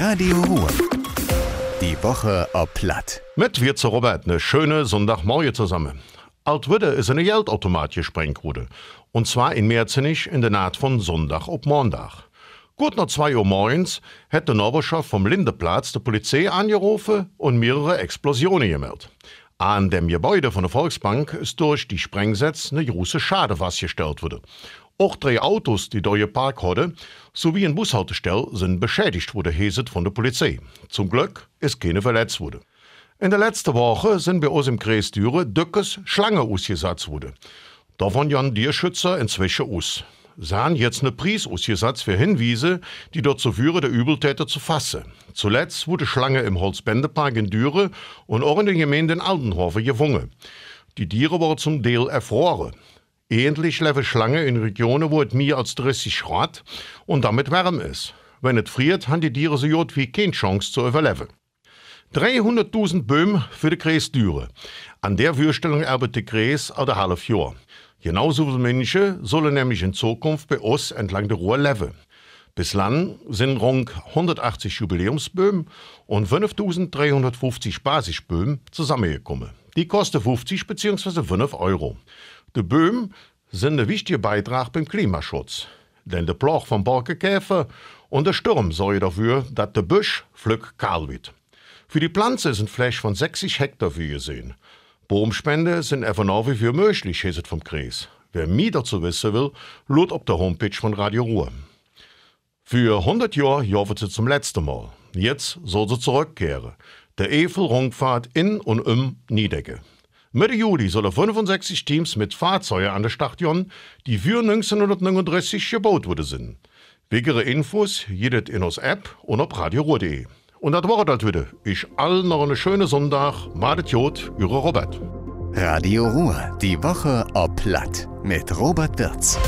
Radio Ruhr. Die Woche ob Platt. Mit wir zu Robert eine schöne Sonntagmorgen zusammen. Altwidde ist eine Geldautomat gesprengt. Und zwar in Merzenich in der Naht von Sonntag ob Montag. Gut nach zwei Uhr morgens hat der Noberschaft vom Lindeplatz die Polizei angerufen und mehrere Explosionen gemeldet. An dem Gebäude von der Volksbank ist durch die Sprengsätze eine große Schade festgestellt wurde. Auch drei Autos, die dort geparkt hatten, sowie ein Bushaltestell sind beschädigt worden, heset von der Polizei. Zum Glück ist keine verletzt worden. In der letzten Woche sind bei uns im Kreis Düre dickes Schlange ausgesetzt worden. Davon jan Tierschützer inzwischen aus. Sie haben jetzt eine Preis ausgesetzt für Hinweise, die dazu führen, der Übeltäter zu fassen. Zuletzt wurde Schlange im Holzbändepark in Düre und auch in der Gemeinde in Aldenhofen gewungen. Die Tiere wurden zum Teil erfroren. Ähnlich lebe Schlange in Regionen, wo es mehr als 30 Grad und damit warm ist. Wenn es friert, haben die Tiere so gut wie keine Chance zu überleben. 300.000 Böhmen für die Kreis Düre. An der Würstellung arbeitet Kreis auch der halb Jahr. Genauso Menschen sollen nämlich in Zukunft bei uns entlang der Ruhr leben. Bislang sind rund 180 Jubiläumsböhmen und 5350 Basisböhmen zusammengekommen. Die kosten 50 bzw. 5 Euro. Die Böhmen sind ein wichtiger Beitrag beim Klimaschutz. Denn der Plach vom Borkenkäfer und der Sturm sorgen dafür, dass der Busch flück kahl wird. Für die Pflanze ein Fläche von 60 Hektar für Baumspende sind einfach nach wie vor möglich, heißt es vom Kreis. Wer mehr dazu wissen will, lud auf der Homepage von Radio Ruhr. Für 100 Jahre jobbt sie zum letzten Mal. Jetzt soll sie zurückkehren. Der Evel-Rundfahrt in und um Niedecke. Mitte Juli sollen 65 Teams mit Fahrzeugen an der Station, die für 1939 gebaut wurde sind. Wegere Infos jedet in uns App und auf radioruhr.de. Und das war das wieder. Ich allen noch eine schöne Sonntag. Madet Jod, Ihre Robert. Radio Ruhr. Die Woche ob Platt. Mit Robert Wirz.